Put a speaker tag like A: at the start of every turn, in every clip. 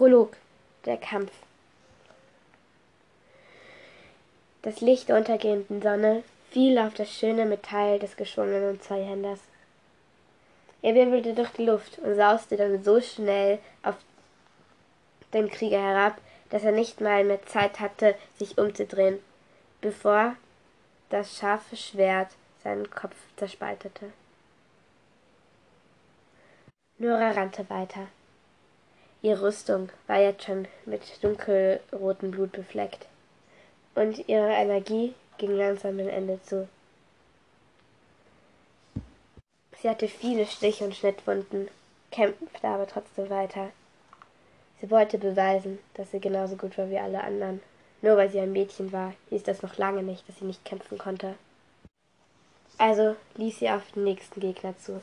A: Prolog. Der Kampf. Das Licht der untergehenden Sonne fiel auf das schöne Metall des geschwungenen Zweihänders. Er wirbelte durch die Luft und sauste dann so schnell auf den Krieger herab, dass er nicht mal mehr Zeit hatte, sich umzudrehen, bevor das scharfe Schwert seinen Kopf zerspaltete. Nora rannte weiter. Ihre Rüstung war jetzt schon mit dunkelrotem Blut befleckt, und ihre Energie ging langsam dem Ende zu. Sie hatte viele Stich- und Schnittwunden, kämpfte aber trotzdem weiter. Sie wollte beweisen, dass sie genauso gut war wie alle anderen. Nur weil sie ein Mädchen war, hieß das noch lange nicht, dass sie nicht kämpfen konnte. Also lief sie auf den nächsten Gegner zu.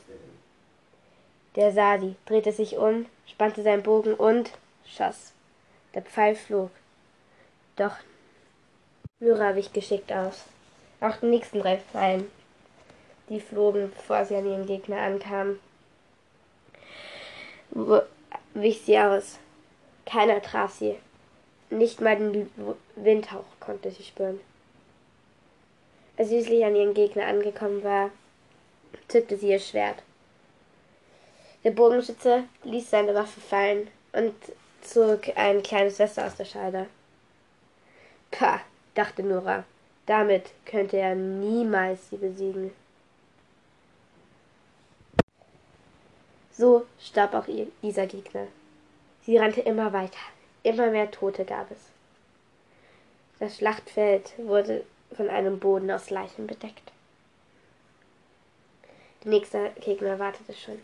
A: Der sah sie, drehte sich um, spannte seinen Bogen und schoss. Der Pfeil flog. Doch Lyra wich geschickt aus. Auch die nächsten drei Pfeilen, die flogen, bevor sie an ihren Gegner ankam, wich sie aus. Keiner traf sie. Nicht mal den Windhauch konnte sie spüren. Als sie schließlich an ihren Gegner angekommen war, zückte sie ihr Schwert. Der Bogenschütze ließ seine Waffe fallen und zog ein kleines Messer aus der Scheide. Pah, dachte Nora, damit könnte er niemals sie besiegen. So starb auch ihr, dieser Gegner. Sie rannte immer weiter, immer mehr Tote gab es. Das Schlachtfeld wurde von einem Boden aus Leichen bedeckt. Der nächste Gegner wartete schon.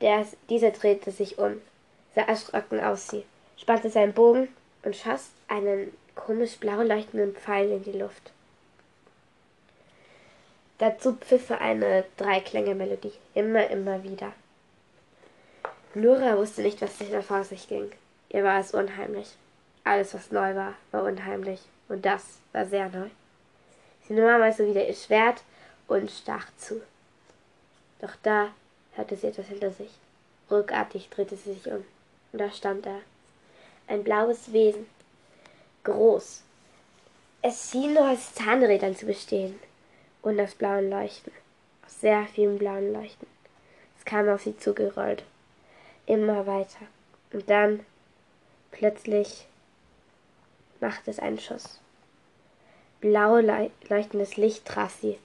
A: Der, dieser drehte sich um, sah erschrocken aus sie, spannte seinen Bogen und schoss einen komisch blau leuchtenden Pfeil in die Luft. Dazu pfiffe eine Dreiklänge-Melodie, immer, immer wieder. Nora wusste nicht, was sich da vor sich ging. Ihr war es unheimlich. Alles, was neu war, war unheimlich. Und das war sehr neu. Sie nahm also wieder ihr Schwert und stach zu. Doch da hörte sie etwas hinter sich. Ruckartig drehte sie sich um. Und da stand er. Ein blaues Wesen. Groß. Es schien nur aus Zahnrädern zu bestehen. Und aus blauen Leuchten. Aus sehr vielen blauen Leuchten. Es kam auf sie zugerollt. Immer weiter. Und dann plötzlich machte es einen Schuss. Blau leuchtendes Licht traf sie.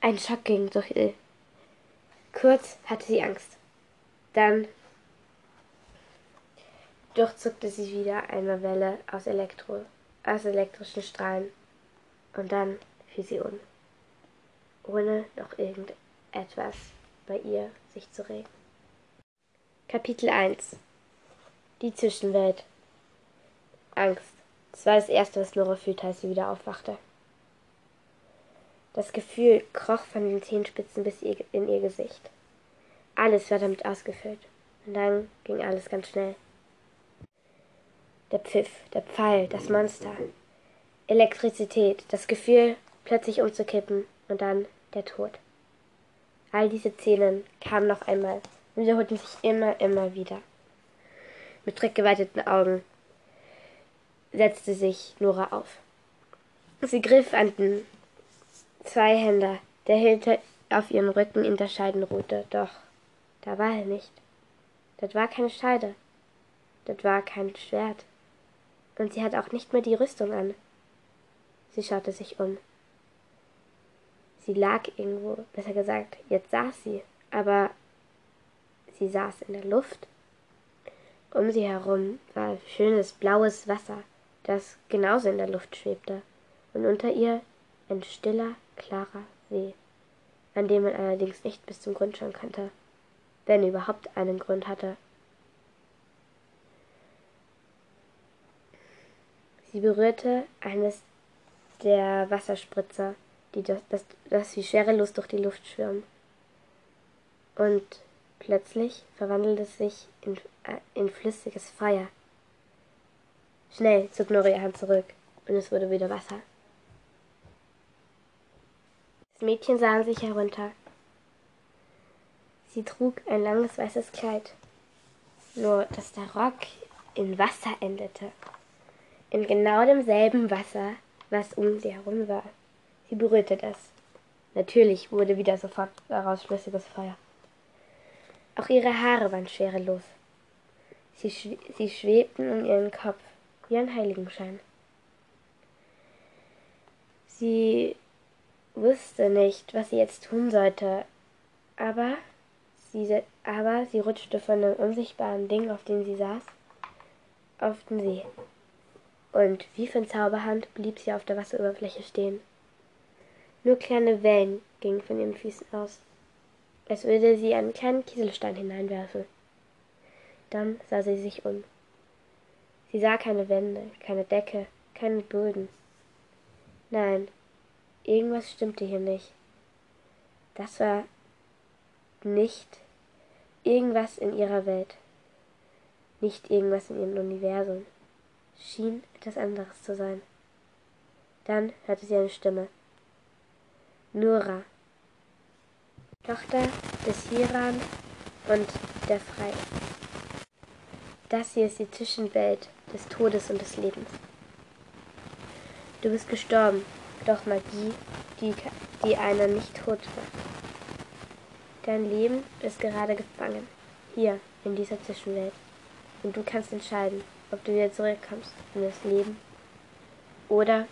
A: Ein Schock ging durch ihr. Kurz hatte sie Angst. Dann durchzuckte sie wieder eine Welle aus, Elektro, aus elektrischen Strahlen. Und dann fiel sie um, ohne noch irgendetwas bei ihr sich zu regen. Kapitel 1 Die Zwischenwelt Angst. Das war das Erste, was Nora fühlte, als sie wieder aufwachte. Das Gefühl kroch von den Zehenspitzen bis in ihr Gesicht. Alles war damit ausgefüllt. Und dann ging alles ganz schnell. Der Pfiff, der Pfeil, das Monster. Elektrizität, das Gefühl, plötzlich umzukippen und dann der Tod. All diese Szenen kamen noch einmal und wiederholten sich immer, immer wieder. Mit schreckgeweiteten Augen setzte sich Nora auf. Sie griff an den Zweihänder, der hinter auf ihrem Rücken in der Scheiden ruhte, doch da war er nicht. Das war keine Scheide. Das war kein Schwert. Und sie hatte auch nicht mehr die Rüstung an. Sie schaute sich um. Sie lag irgendwo, besser gesagt, jetzt saß sie, aber sie saß in der Luft. Um sie herum war schönes blaues Wasser, das genauso in der Luft schwebte, und unter ihr ein stiller, klarer See, an dem man allerdings nicht bis zum Grund schauen konnte wenn überhaupt einen Grund hatte. Sie berührte eines der Wasserspritzer, die das, das, das wie schwerelos durch die Luft schwirren. Und plötzlich verwandelte es sich in, äh, in flüssiges Feuer. Schnell zog Nori Hand zurück und es wurde wieder Wasser. Mädchen sah an sich herunter. Sie trug ein langes weißes Kleid. nur dass der Rock in Wasser endete. In genau demselben Wasser, was um sie herum war. Sie berührte das. Natürlich wurde wieder sofort daraus flüssiges Feuer. Auch ihre Haare waren schwerelos. Sie, schw sie schwebten um ihren Kopf wie ein Heiligenschein. Sie wusste nicht, was sie jetzt tun sollte, aber sie, aber sie rutschte von dem unsichtbaren Ding, auf dem sie saß, auf den See. Und wie von Zauberhand blieb sie auf der Wasseroberfläche stehen. Nur kleine Wellen gingen von ihren Füßen aus, als würde sie einen kleinen Kieselstein hineinwerfen. Dann sah sie sich um. Sie sah keine Wände, keine Decke, keinen Boden. Nein, irgendwas stimmte hier nicht. Das war nicht irgendwas in ihrer Welt, nicht irgendwas in ihrem Universum. Schien etwas anderes zu sein. Dann hörte sie eine Stimme. Nura, Tochter des Hiran und der Frei. Das hier ist die Zwischenwelt des Todes und des Lebens. Du bist gestorben, doch Magie, die, die einer nicht tot macht. Dein Leben ist gerade gefangen, hier in dieser Zwischenwelt. Und du kannst entscheiden, ob du wieder zurückkommst in das Leben oder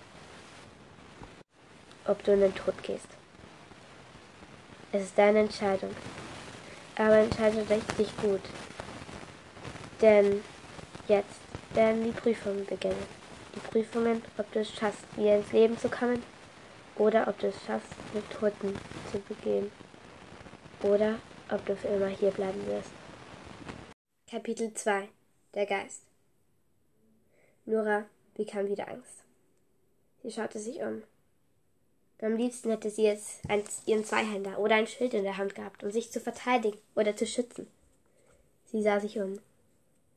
A: ob du in den Tod gehst. Es ist deine Entscheidung. Aber entscheide dich gut. Denn jetzt werden die Prüfungen beginnen. Prüfungen, ob du es schaffst, wieder ins Leben zu kommen oder ob du es schaffst, mit Toten zu begehen. Oder ob du für immer hier bleiben wirst. Kapitel 2 Der Geist Nora bekam wieder Angst. Sie schaute sich um. Am liebsten hätte sie jetzt ihren Zweihänder oder ein Schild in der Hand gehabt, um sich zu verteidigen oder zu schützen. Sie sah sich um.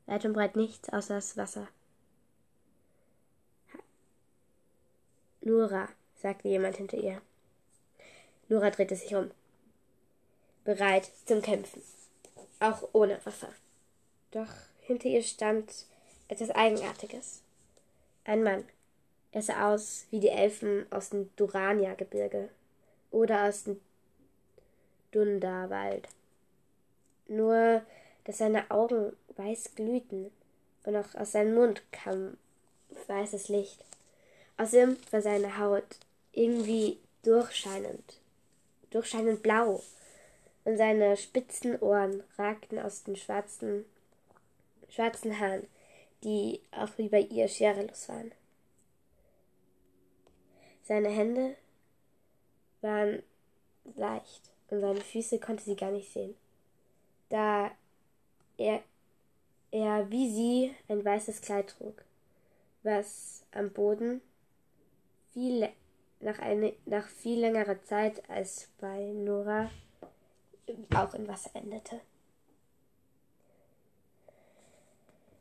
A: Weit und breit nichts außer das Wasser. Nora, sagte jemand hinter ihr. Nora drehte sich um. Bereit zum Kämpfen. Auch ohne Waffe. Doch hinter ihr stand etwas Eigenartiges. Ein Mann, er sah aus wie die Elfen aus dem Durania-Gebirge oder aus dem Dundarwald. Nur, dass seine Augen weiß glühten und auch aus seinem Mund kam weißes Licht. Außerdem war seine Haut irgendwie durchscheinend, durchscheinend blau und seine spitzen Ohren ragten aus den schwarzen, schwarzen Haaren, die auch wie bei ihr schwerelos waren. Seine Hände waren leicht und seine Füße konnte sie gar nicht sehen, da er, er wie sie ein weißes Kleid trug, was am Boden viel, nach, eine, nach viel längerer Zeit als bei Nora auch in Wasser endete.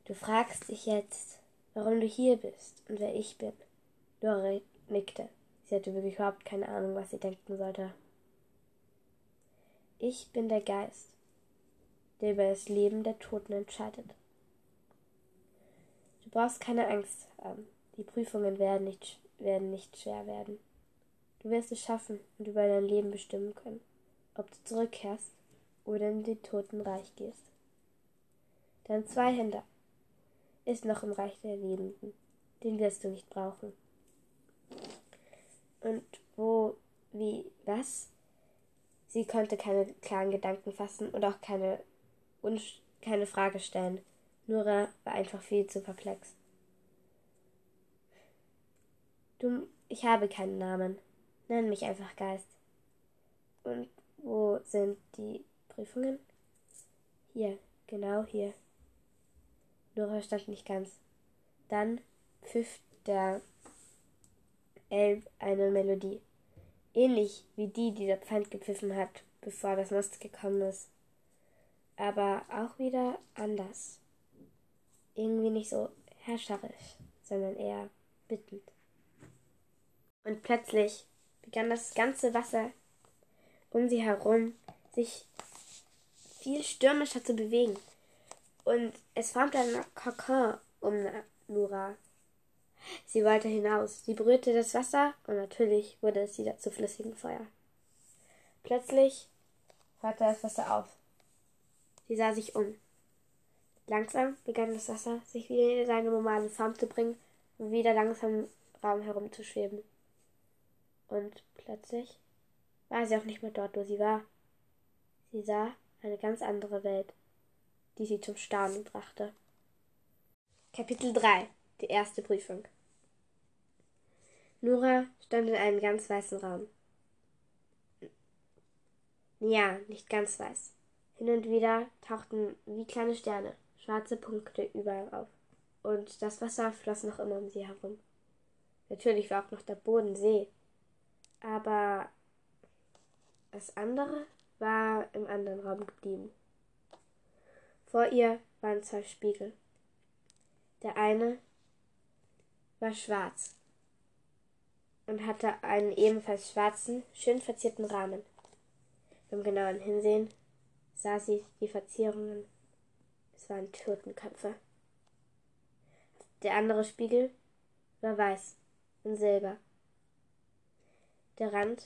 A: Du fragst dich jetzt, warum du hier bist und wer ich bin. Nora nickte. Sie hatte wirklich überhaupt keine Ahnung, was sie denken sollte. Ich bin der Geist, der über das Leben der Toten entscheidet. Du brauchst keine Angst haben. Die Prüfungen werden nicht, werden nicht schwer werden. Du wirst es schaffen und über dein Leben bestimmen können, ob du zurückkehrst oder in den Totenreich gehst. Dein Zweihänder ist noch im Reich der Lebenden. Den wirst du nicht brauchen. Und wo, wie, was? Sie konnte keine klaren Gedanken fassen und auch keine, keine Frage stellen. Nora war einfach viel zu perplex. Du, ich habe keinen Namen. Nenn mich einfach Geist. Und wo sind die Prüfungen? Hier, genau hier. Nora stand nicht ganz. Dann pfiff der Elb eine Melodie. Ähnlich wie die, die der Pfand gepfiffen hat, bevor das Most gekommen ist. Aber auch wieder anders. Irgendwie nicht so herrscherisch, sondern eher bittend. Und plötzlich begann das ganze Wasser um sie herum sich viel stürmischer zu bewegen. Und es formte ein Kokon um Nora. Sie wollte hinaus. Sie berührte das Wasser und natürlich wurde es wieder zu flüssigem Feuer. Plötzlich hörte das Wasser auf. Sie sah sich um. Langsam begann das Wasser, sich wieder in seine normale Form zu bringen und wieder langsam im Raum herumzuschweben. Und plötzlich war sie auch nicht mehr dort, wo sie war. Sie sah eine ganz andere Welt, die sie zum Staunen brachte. Kapitel 3 Die erste Prüfung Nora stand in einem ganz weißen Raum. Ja, nicht ganz weiß. Hin und wieder tauchten wie kleine Sterne schwarze Punkte überall auf. Und das Wasser floss noch immer um sie herum. Natürlich war auch noch der Boden See. Aber das andere war im anderen Raum geblieben. Vor ihr waren zwei Spiegel. Der eine war schwarz und hatte einen ebenfalls schwarzen, schön verzierten Rahmen. Beim genauen Hinsehen sah sie die Verzierungen. Es waren Totenköpfe. Der andere Spiegel war weiß und silber. Der Rand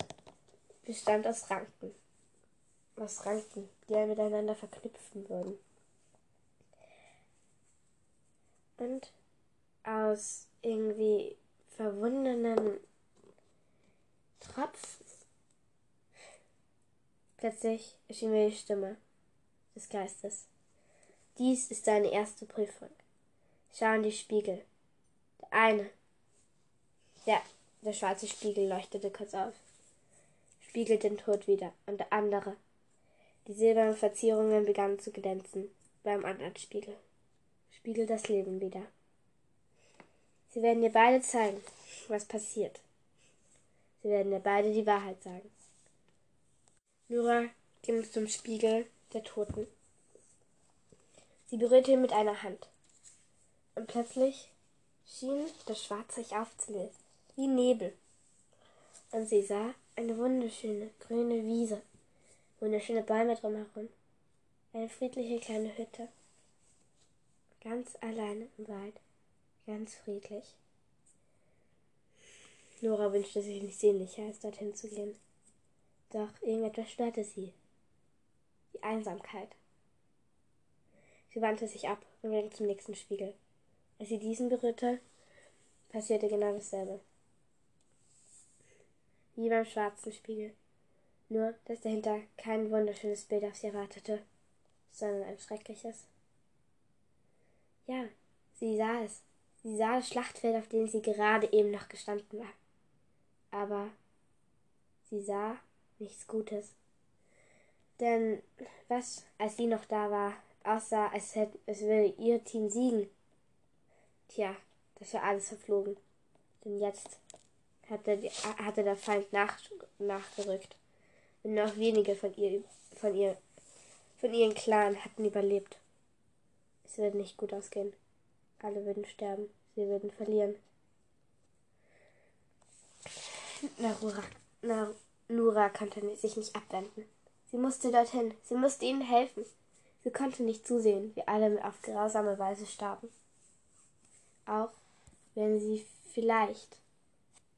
A: bestand aus Ranken. Aus Ranken, die er miteinander verknüpfen würden. Und aus irgendwie verwundenen Tropfen. Plötzlich erschien mir die Stimme des Geistes. Dies ist deine erste Prüfung. Schau in die Spiegel. Der eine. Ja, der schwarze Spiegel leuchtete kurz auf spiegelt den Tod wieder, und der andere. Die silbernen Verzierungen begannen zu glänzen. Beim anderen Spiegel spiegelt das Leben wieder. Sie werden dir beide zeigen, was passiert. Sie werden dir beide die Wahrheit sagen. Nora ging zum Spiegel der Toten. Sie berührte ihn mit einer Hand. Und plötzlich schien das Schwarz sich aufzulösen, wie Nebel. Und sie sah, eine wunderschöne grüne Wiese, wunderschöne Bäume drumherum, eine friedliche kleine Hütte. Ganz alleine im Wald, ganz friedlich. Nora wünschte sich nicht sehnlicher, als dorthin zu gehen. Doch irgendetwas störte sie. Die Einsamkeit. Sie wandte sich ab und ging zum nächsten Spiegel. Als sie diesen berührte, passierte genau dasselbe wie beim schwarzen Spiegel. Nur, dass dahinter kein wunderschönes Bild auf sie wartete, sondern ein schreckliches. Ja, sie sah es. Sie sah das Schlachtfeld, auf dem sie gerade eben noch gestanden war. Aber sie sah nichts Gutes. Denn was, als sie noch da war, aussah, als, hätte, als würde ihr Team siegen. Tja, das war alles verflogen. Denn jetzt hatte, die, hatte der Feind nach, nachgerückt. Und noch wenige von ihr, von ihr, von ihren Clan hatten überlebt. Es würde nicht gut ausgehen. Alle würden sterben. Sie würden verlieren. Narura, Nar Nura konnte sich nicht abwenden. Sie musste dorthin. Sie musste ihnen helfen. Sie konnte nicht zusehen, wie alle auf grausame Weise starben. Auch wenn sie vielleicht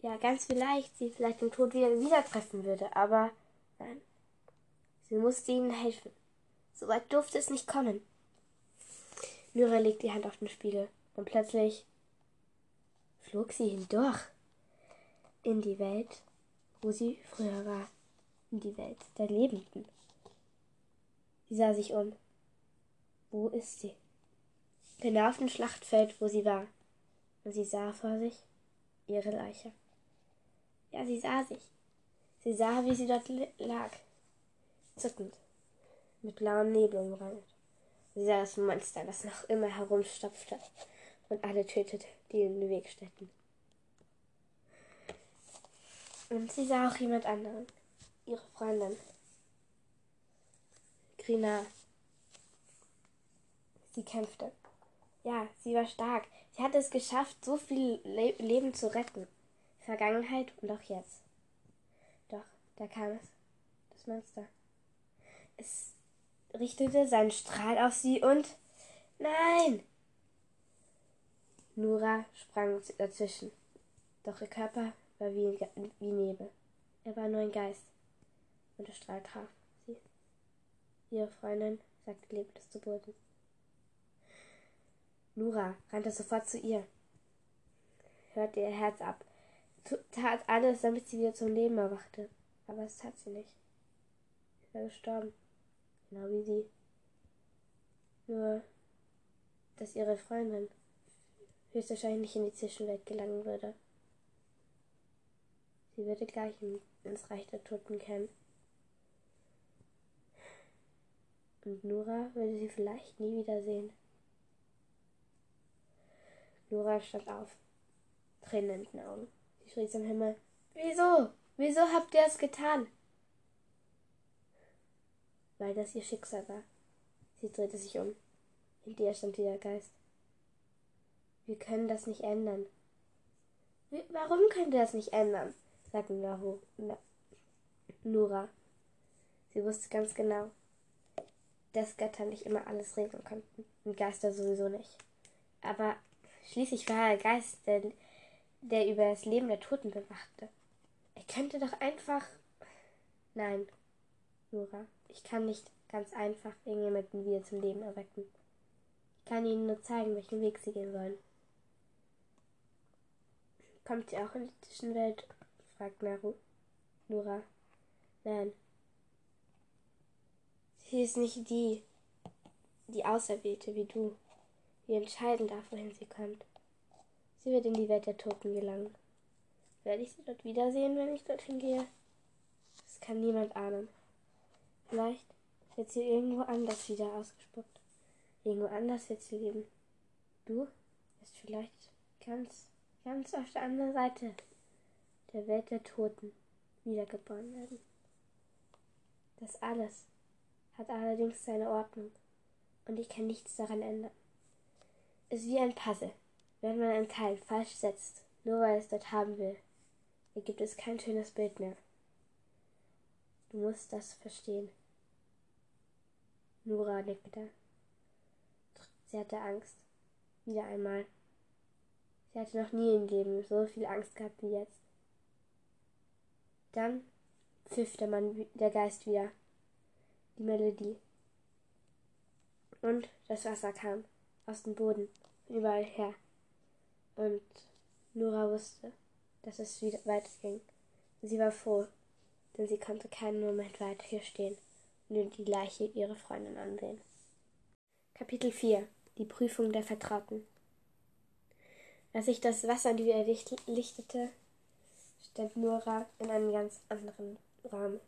A: ja, ganz vielleicht sie vielleicht im Tod wieder, wieder treffen würde, aber nein. Sie musste ihnen helfen. So weit durfte es nicht kommen. Myra legte die Hand auf den Spiegel und plötzlich flog sie hindurch in die Welt, wo sie früher war, in die Welt der Lebenden. Sie sah sich um. Wo ist sie? Genau auf dem Schlachtfeld, wo sie war. Und sie sah vor sich ihre Leiche. Ja, sie sah sich. Sie sah, wie sie dort lag, zuckend, mit blauem Nebel umrandet. Sie sah das Monster, das noch immer herumstopfte und alle tötete, die in den Weg stellten. Und sie sah auch jemand anderen, ihre Freundin, Grina. Sie kämpfte. Ja, sie war stark. Sie hatte es geschafft, so viel Le Leben zu retten. Vergangenheit und auch jetzt. Doch, da kam es, das Monster. Es richtete seinen Strahl auf sie und Nein! Nura sprang dazwischen, doch ihr Körper war wie, wie Nebel. Er war nur ein Geist, und der Strahl traf sie. Ihre Freundin sagte leblos zu Boden. Nura rannte sofort zu ihr, hörte ihr Herz ab, tat alles, damit sie wieder zum Leben erwachte. Aber es tat sie nicht. Sie war gestorben, genau wie sie. Nur, dass ihre Freundin höchstwahrscheinlich in die Zwischenwelt gelangen würde. Sie würde gleich ins Reich der Toten kennen. Und Nora würde sie vielleicht nie wiedersehen. Nora stand auf, Tränen in den Augen. Schrie zum Himmel. Wieso? Wieso habt ihr es getan? Weil das ihr Schicksal war. Sie drehte sich um. Hinter ihr stand der Geist. Wir können das nicht ändern. Wie, warum könnt ihr das nicht ändern? sagte Nahu, Na, Nura. Sie wusste ganz genau, dass Götter nicht immer alles regeln konnten und Geister sowieso nicht. Aber schließlich war er Geist, der, der über das Leben der Toten bewachte. Er könnte doch einfach. Nein, Nura, ich kann nicht ganz einfach irgendjemanden wieder zum Leben erwecken. Ich kann ihnen nur zeigen, welchen Weg sie gehen sollen. Kommt sie auch in die Zwischenwelt? fragt Naru. Nura. Nein. Sie ist nicht die, die Auserwählte wie du, die entscheiden darf, wohin sie kommt. Sie wird in die Welt der Toten gelangen. Werde ich sie dort wiedersehen, wenn ich dorthin gehe? Das kann niemand ahnen. Vielleicht wird sie irgendwo anders wieder ausgespuckt. Irgendwo anders wird sie leben. Du wirst vielleicht ganz ganz auf der anderen Seite der Welt der Toten wiedergeboren werden. Das alles hat allerdings seine Ordnung und ich kann nichts daran ändern. Es ist wie ein Puzzle. Wenn man ein Teil falsch setzt, nur weil es dort haben will, ergibt es kein schönes Bild mehr. Du musst das verstehen. Nora nickte. Sie hatte Angst. Wieder einmal. Sie hatte noch nie im Leben so viel Angst gehabt wie jetzt. Dann pfiff der Mann, der Geist wieder. Die Melodie. Und das Wasser kam aus dem Boden, überall her. Und Nora wusste, dass es wieder weiterging. Sie war froh, denn sie konnte keinen Moment weiter hier stehen und die Leiche ihrer Freundin ansehen. Kapitel 4 Die Prüfung der Vertrauten als sich das Wasser wieder lichtete, stand Nora in einem ganz anderen Raum.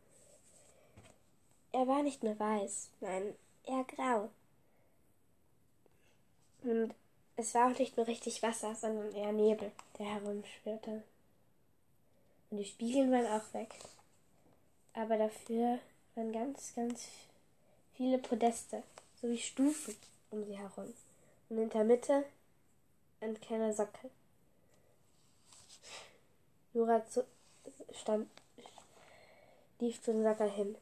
A: Er war nicht mehr weiß, nein, eher grau. Und es war auch nicht mehr richtig Wasser, sondern eher Nebel, der herumschwirrte. Und die Spiegel waren auch weg. Aber dafür waren ganz, ganz viele Podeste, sowie Stufen um sie herum. Und in der Mitte ein kleiner Sockel. Nora zu, stand, lief zu dem Sockel hin.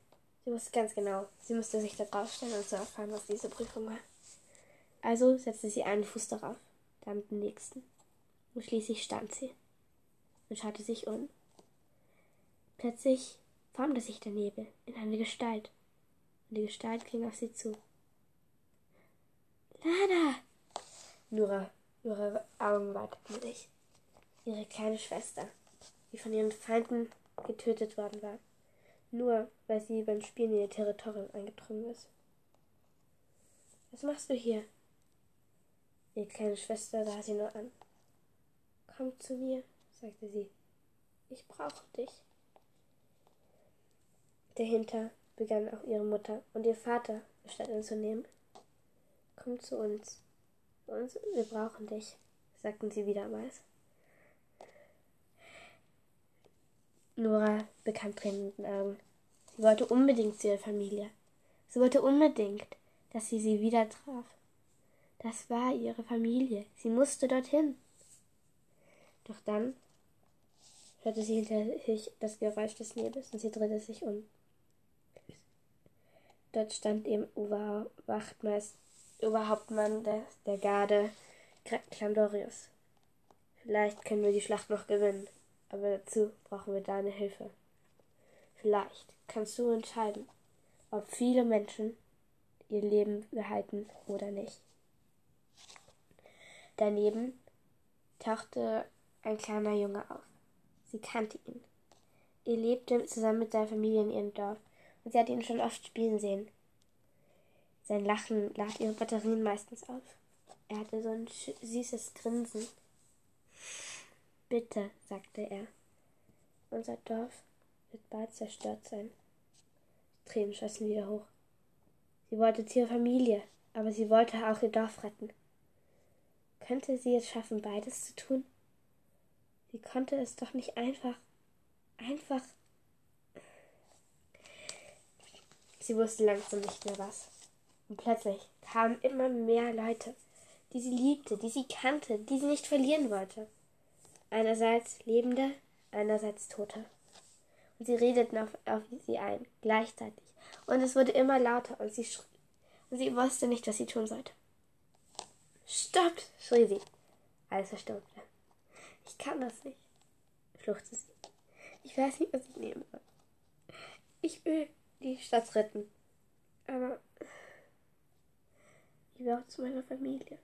A: Sie wusste ganz genau, sie musste sich da draufstellen und zu erfahren, was diese Prüfung war. Also setzte sie einen Fuß darauf, dann den nächsten. Und schließlich stand sie und schaute sich um. Plötzlich formte sich der Nebel in eine Gestalt, und die Gestalt ging auf sie zu. Lana! Nora Ihre Augen weiteten sich. Ihre kleine Schwester, die von ihren Feinden getötet worden war, nur weil sie beim Spielen in ihr Territorium eingedrungen ist. Was machst du hier? Ihre kleine Schwester sah sie nur an. Komm zu mir, sagte sie. Ich brauche dich. Dahinter begann auch ihre Mutter und ihr Vater Bestand anzunehmen. Komm zu uns, und wir brauchen dich, sagten sie wiedermals. Nora bekam Tränen in den Augen. Sie wollte unbedingt zu ihrer Familie. Sie wollte unbedingt, dass sie sie wieder traf. Das war ihre Familie. Sie musste dorthin. Doch dann hörte sie hinter sich das Geräusch des Nebels und sie drehte sich um. Dort stand eben Uwe Wachtmeister Oberhauptmann der, der Garde Clandorius. Vielleicht können wir die Schlacht noch gewinnen, aber dazu brauchen wir deine Hilfe. Vielleicht kannst du entscheiden, ob viele Menschen ihr Leben behalten oder nicht. Daneben tauchte ein kleiner Junge auf. Sie kannte ihn. Er lebte zusammen mit seiner Familie in ihrem Dorf und sie hatte ihn schon oft spielen sehen. Sein Lachen lad ihre Batterien meistens auf. Er hatte so ein süßes Grinsen. Bitte, sagte er, unser Dorf wird bald zerstört sein. Die Tränen schossen wieder hoch. Sie wollte zu ihrer Familie, aber sie wollte auch ihr Dorf retten. Könnte sie es schaffen, beides zu tun? Sie konnte es doch nicht einfach, einfach. Sie wusste langsam nicht mehr was. Und plötzlich kamen immer mehr Leute, die sie liebte, die sie kannte, die sie nicht verlieren wollte. Einerseits Lebende, einerseits Tote. Und sie redeten auf, auf sie ein, gleichzeitig. Und es wurde immer lauter und sie, und sie wusste nicht, was sie tun sollte. Stoppt, schrie sie. Alles verstummte. Ich kann das nicht, fluchte sie. Ich weiß nicht, was ich nehmen soll. Ich will die Stadt retten. Aber ich will auch zu meiner Familie.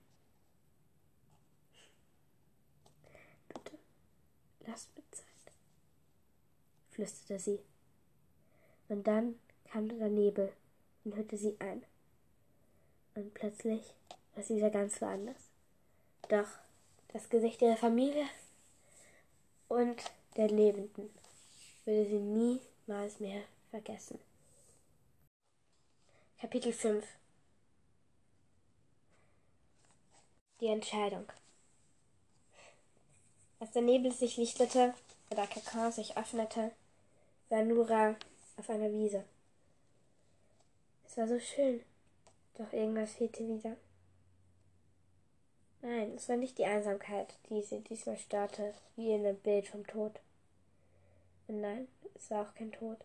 A: Bitte, lasst mir Zeit, flüsterte sie. Und dann kam der Nebel und hüllte sie ein. Und plötzlich war sie wieder ganz woanders. Doch das Gesicht ihrer Familie und der Lebenden würde sie niemals mehr vergessen. Kapitel 5 Die Entscheidung. Als der Nebel sich lichtete und der Kakao sich öffnete, war Nura auf einer Wiese. Es war so schön, doch irgendwas fehlte wieder. Nein, es war nicht die Einsamkeit, die sie diesmal störte, wie in dem Bild vom Tod. Und nein, es war auch kein Tod.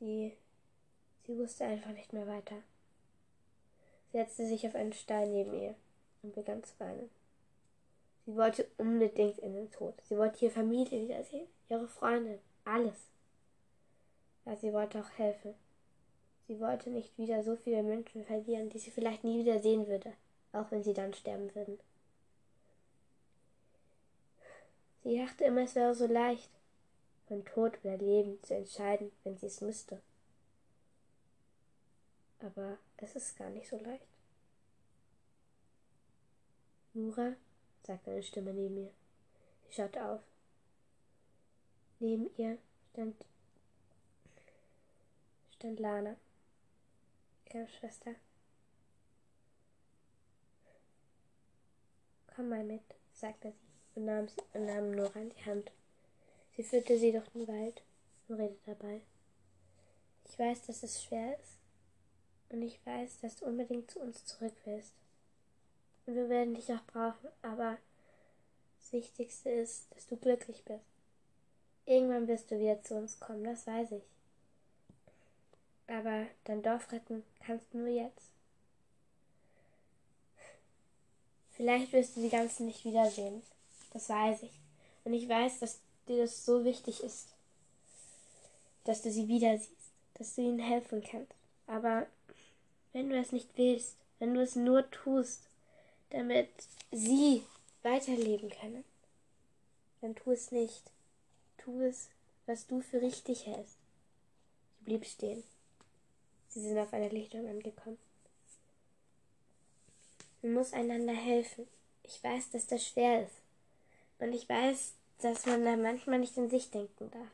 A: Sie, sie wusste einfach nicht mehr weiter. Sie setzte sich auf einen Stein neben ihr und begann zu weinen. Sie wollte unbedingt in den Tod. Sie wollte ihre Familie wiedersehen, ihre Freunde, alles. Ja, sie wollte auch helfen. Sie wollte nicht wieder so viele Menschen verlieren, die sie vielleicht nie wieder sehen würde, auch wenn sie dann sterben würden. Sie dachte immer, es wäre so leicht, von Tod oder Leben zu entscheiden, wenn sie es müsste. Aber es ist gar nicht so leicht. Nura, sagte eine Stimme neben ihr. Sie schaute auf. Neben ihr stand, stand Lana, ihre Schwester. Komm mal mit, sagte sie und nahm, sie, und nahm Nora in die Hand. Sie führte sie durch den Wald und redete dabei. Ich weiß, dass es schwer ist. Und ich weiß, dass du unbedingt zu uns zurück willst. Und wir werden dich auch brauchen, aber das Wichtigste ist, dass du glücklich bist. Irgendwann wirst du wieder zu uns kommen, das weiß ich. Aber dein Dorf retten kannst du nur jetzt. Vielleicht wirst du die ganzen nicht wiedersehen, das weiß ich. Und ich weiß, dass dir das so wichtig ist, dass du sie wieder siehst, dass du ihnen helfen kannst. Aber wenn du es nicht willst, wenn du es nur tust, damit sie weiterleben können. Dann tu es nicht. Tu es, was du für richtig hältst. Sie blieb stehen. Sie sind auf einer Lichtung angekommen. Man muss einander helfen. Ich weiß, dass das schwer ist. Und ich weiß, dass man da manchmal nicht an sich denken darf.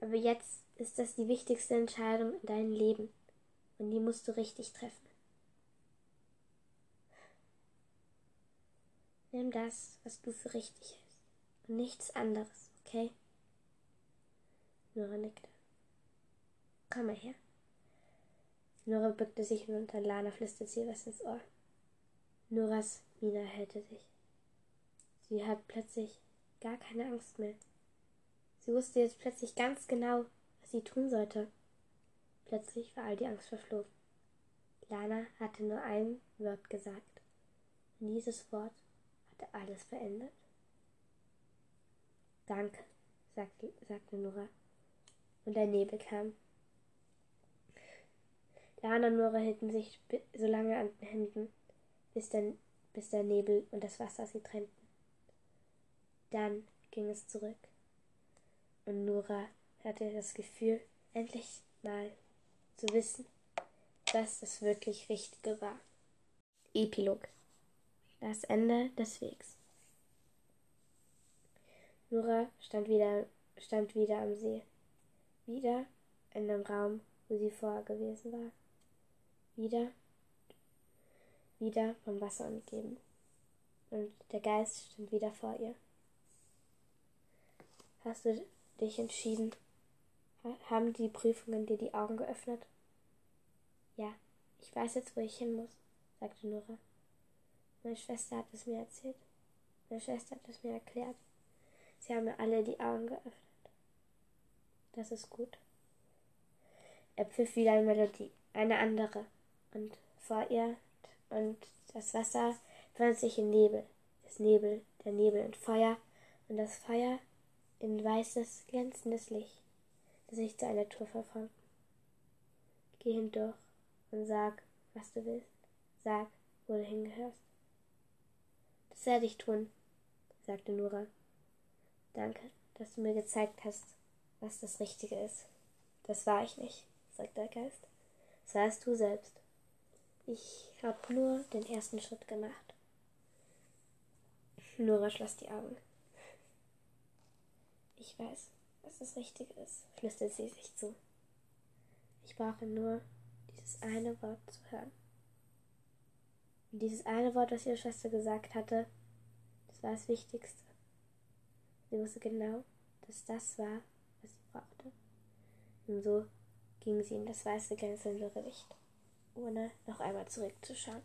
A: Aber jetzt ist das die wichtigste Entscheidung in deinem Leben. Und die musst du richtig treffen. Nimm das, was du für richtig hältst. Und nichts anderes, okay? Nora nickte. Komm mal her. Nora bückte sich hinunter, Lana flüsterte ihr was ins Ohr. Noras Miene erhellte sich. Sie hat plötzlich gar keine Angst mehr. Sie wusste jetzt plötzlich ganz genau, was sie tun sollte. Plötzlich war all die Angst verflogen. Lana hatte nur ein Wort gesagt. Und dieses Wort hatte alles verändert. Danke, sagte, sagte Nora. Und der Nebel kam. Lana und Nora hielten sich so lange an den Händen, bis der, bis der Nebel und das Wasser sie trennten. Dann ging es zurück. Und Nora hatte das Gefühl, endlich mal zu wissen, dass das wirklich Richtige war. Epilog. Das Ende des Wegs. Nora stand wieder, stand wieder am See. Wieder in dem Raum, wo sie vorher gewesen war. Wieder, wieder vom Wasser umgeben. Und der Geist stand wieder vor ihr. Hast du dich entschieden? Haben die Prüfungen dir die Augen geöffnet? Ja, ich weiß jetzt, wo ich hin muss, sagte Nora. Meine Schwester hat es mir erzählt. Meine Schwester hat es mir erklärt. Sie haben mir alle die Augen geöffnet. Das ist gut. Er pfiff wieder eine Melodie, eine andere, und vor ihr und das Wasser fand sich in Nebel, das Nebel, der Nebel in Feuer und das Feuer in weißes, glänzendes Licht, das sich zu einer Tour verformt. Geh hindurch und sag, was du willst. Sag, wo du hingehörst. Das werde ich tun, sagte Nora. Danke, dass du mir gezeigt hast, was das Richtige ist. Das war ich nicht, sagte der Geist. Das warst du selbst. Ich habe nur den ersten Schritt gemacht. Nora schloss die Augen. Ich weiß, was das Richtige ist, flüsterte sie sich zu. Ich brauche nur dieses eine Wort zu hören. Und dieses eine Wort, was ihre Schwester gesagt hatte, das war das Wichtigste. Sie wusste genau, dass das war, was sie brauchte. Und so ging sie in das weiße glänzende Licht, ohne noch einmal zurückzuschauen.